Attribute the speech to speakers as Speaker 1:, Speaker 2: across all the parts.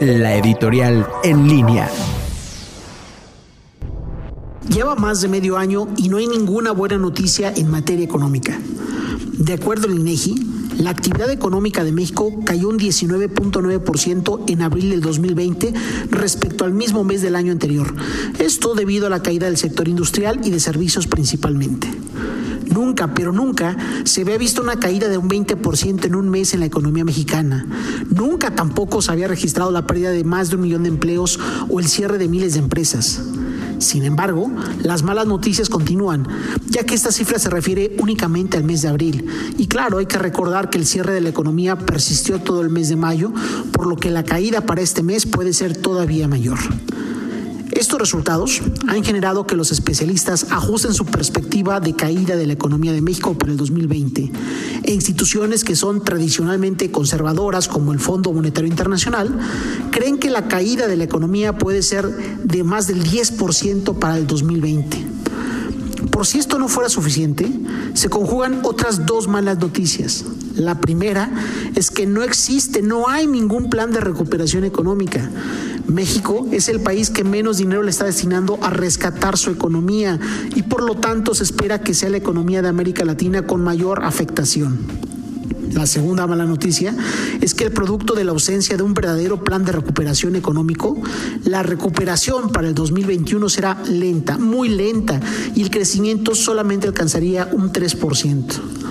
Speaker 1: la editorial en línea.
Speaker 2: Lleva más de medio año y no hay ninguna buena noticia en materia económica. De acuerdo al INEGI, la actividad económica de México cayó un 19.9% en abril del 2020 respecto al mismo mes del año anterior. Esto debido a la caída del sector industrial y de servicios principalmente. Nunca, pero nunca se había visto una caída de un 20% en un mes en la economía mexicana. Nunca tampoco se había registrado la pérdida de más de un millón de empleos o el cierre de miles de empresas. Sin embargo, las malas noticias continúan, ya que esta cifra se refiere únicamente al mes de abril. Y claro, hay que recordar que el cierre de la economía persistió todo el mes de mayo, por lo que la caída para este mes puede ser todavía mayor. Estos resultados han generado que los especialistas ajusten su perspectiva de caída de la economía de México para el 2020. E instituciones que son tradicionalmente conservadoras, como el Fondo Monetario Internacional, creen que la caída de la economía puede ser de más del 10% para el 2020. Por si esto no fuera suficiente, se conjugan otras dos malas noticias. La primera es que no existe, no hay ningún plan de recuperación económica. México es el país que menos dinero le está destinando a rescatar su economía y por lo tanto se espera que sea la economía de América Latina con mayor afectación. La segunda mala noticia es que el producto de la ausencia de un verdadero plan de recuperación económico, la recuperación para el 2021 será lenta, muy lenta, y el crecimiento solamente alcanzaría un 3%.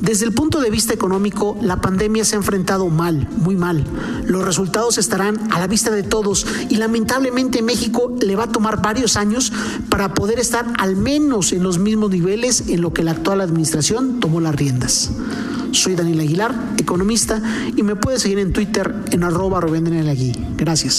Speaker 2: Desde el punto de vista económico, la pandemia se ha enfrentado mal, muy mal. Los resultados estarán a la vista de todos y lamentablemente México le va a tomar varios años para poder estar al menos en los mismos niveles en lo que la actual administración tomó las riendas. Soy Daniel Aguilar, economista, y me puedes seguir en Twitter en arroba Gracias.